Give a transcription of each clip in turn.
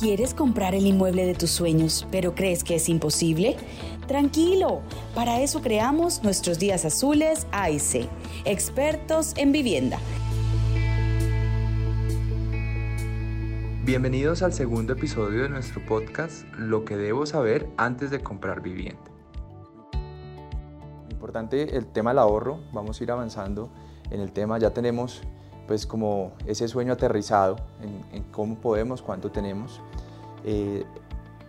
¿Quieres comprar el inmueble de tus sueños, pero crees que es imposible? Tranquilo, para eso creamos nuestros días azules AIC, expertos en vivienda. Bienvenidos al segundo episodio de nuestro podcast Lo que debo saber antes de comprar vivienda. Importante el tema del ahorro, vamos a ir avanzando en el tema, ya tenemos pues como ese sueño aterrizado en, cómo podemos, cuánto tenemos. Eh,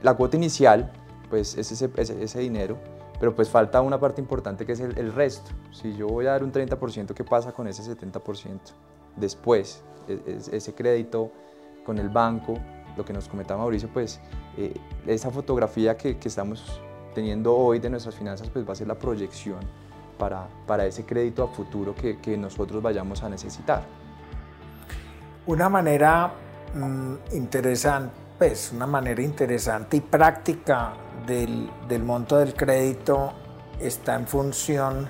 la cuota inicial, pues es ese, ese, dinero, pero pues falta una parte importante que es el, resto. Si yo voy a dar un 30%, ¿qué pasa con ese 70%? Después, e, ese crédito con el banco, lo que nos comentaba Mauricio, pues eh, esa fotografía que, que, estamos teniendo hoy de nuestras finanzas, pues va a ser la proyección para, para ese crédito a futuro que, que nosotros vayamos a necesitar. Una manera mm, interesante, pues una manera interesante y práctica del, monto del crédito está en función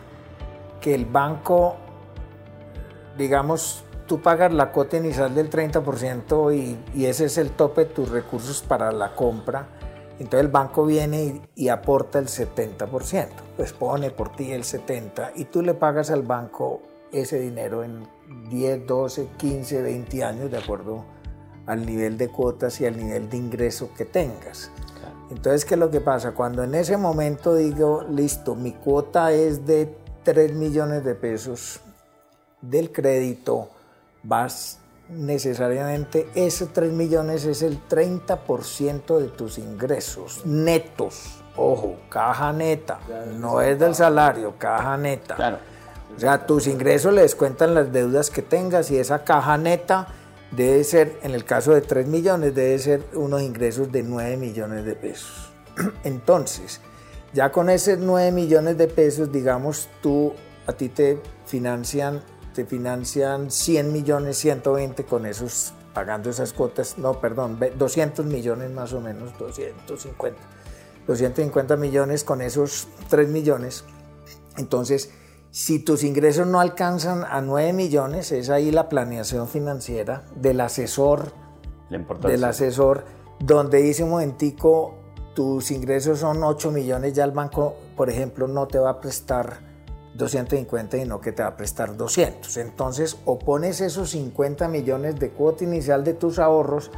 que el banco, digamos, tú pagas la cuota inicial del 30% y, y, ese es el tope de tus recursos para la compra. Entonces el banco viene y, y, aporta el 70%, pues pone por ti el 70% y tú le pagas al banco ese dinero en 10, 12, 15, 20 años, de acuerdo al nivel de cuotas y al nivel de ingreso que tengas. Entonces, ¿qué es lo que pasa? Cuando en ese momento digo, listo, mi cuota es de 3 millones de pesos del crédito, vas necesariamente, ese 3 millones es el 30% de tus ingresos netos. Ojo, caja neta, no es del salario, caja neta. Claro. O sea, tus ingresos le descuentan las deudas que tengas y esa caja neta debe ser, en el caso de 3 millones, debe ser unos ingresos de 9 millones de pesos. Entonces, ya con esos 9 millones de pesos, digamos, tú, a ti te financian, te financian 100 millones, 120 con esos, pagando esas cuotas, no, perdón, 200 millones más o menos, 250, 250 millones con esos 3 millones. Entonces, si tus ingresos no alcanzan a 9 millones, es ahí la planeación financiera del asesor, del asesor, donde dice un momentico, tus ingresos son 8 millones, ya el banco, por ejemplo, no te va a prestar 250, sino que te va a prestar 200. Entonces, o pones esos 50 millones de cuota inicial de tus ahorros,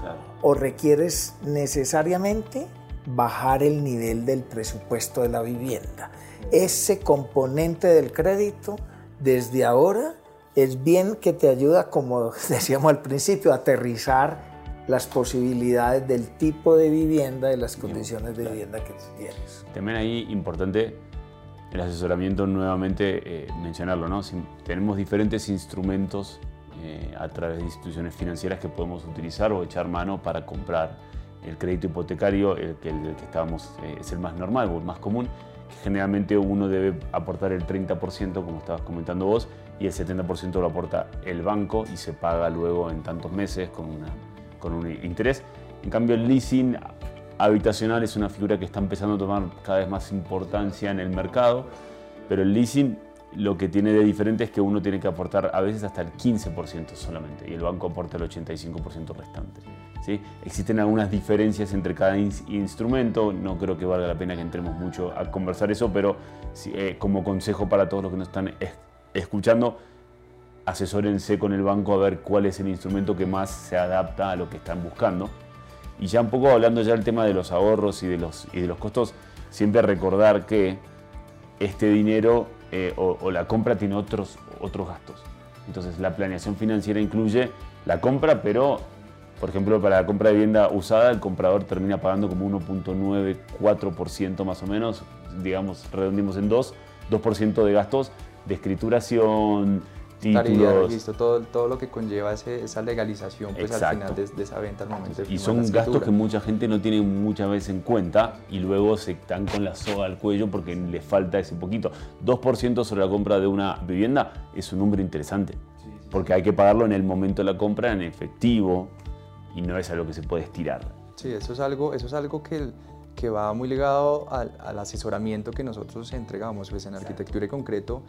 o requieres necesariamente bajar el nivel del presupuesto de la vivienda ese componente del crédito desde ahora es bien que te ayuda, como decíamos al principio, a aterrizar las posibilidades del tipo de vivienda y las condiciones de vivienda que tienes. También ahí importante el asesoramiento, nuevamente eh, mencionarlo, ¿no? tenemos diferentes instrumentos eh, a través de instituciones financieras que podemos utilizar o echar mano para comprar el crédito hipotecario, el que, el que estábamos, eh, es el más normal o el más común, generalmente uno debe aportar el 30%, como estabas comentando vos, y el 70% lo aporta el banco y se paga luego en tantos meses con, con un interés. En cambio, el leasing habitacional es una figura que está empezando a tomar cada vez más importancia en el mercado, pero el leasing lo que tiene de diferente es que uno tiene que aportar a veces hasta el 15% solamente y el banco aporta el 85% restante. ¿sí? Existen algunas diferencias entre cada instrumento, no creo que valga la pena que entremos mucho a conversar eso, pero eh, como consejo para todos los que nos están escuchando, asesórense con el banco a ver cuál es el instrumento que más se adapta a lo que están buscando. Y ya un poco hablando ya del tema de los ahorros y de los, y de los costos, siempre recordar que este dinero eh, o, la compra tiene otros, otros gastos. Entonces la planeación financiera incluye la compra, pero por ejemplo para la compra de vivienda usada el comprador termina pagando como 1.94% más o menos, digamos redondimos en 2, 2% de gastos de escrituración, títulos. todo, todo lo que conlleva esa legalización pues, al final de, esa venta al momento Y son gastos que mucha gente no tiene muchas veces en cuenta y luego se están con la soga al cuello porque le falta ese poquito. 2% sobre la compra de una vivienda es un número interesante porque hay que pagarlo en el momento de la compra en efectivo y no es algo que se puede estirar. Sí, eso es algo, eso es algo que, que va muy ligado al, al asesoramiento que nosotros entregamos pues, en arquitectura y concreto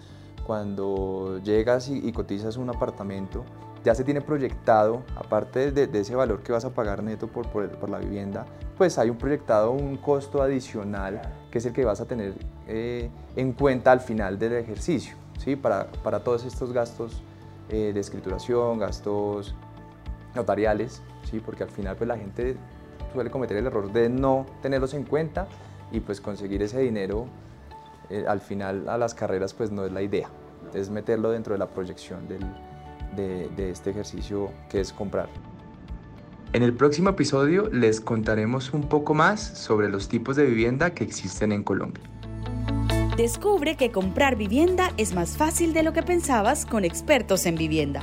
cuando llegas y, cotizas un apartamento, ya se tiene proyectado, aparte de, ese valor que vas a pagar neto por, por, la vivienda, pues hay un proyectado un costo adicional que es el que vas a tener eh, en cuenta al final del ejercicio, ¿sí? para, para todos estos gastos eh, de escrituración, gastos notariales, ¿sí? porque al final pues la gente suele cometer el error de no tenerlos en cuenta y pues conseguir ese dinero eh, al final a las carreras pues no es la idea, es meterlo dentro de la proyección del, de, de este ejercicio que es comprar. En el próximo episodio les contaremos un poco más sobre los tipos de vivienda que existen en Colombia. Descubre que comprar vivienda es más fácil de lo que pensabas con expertos en vivienda.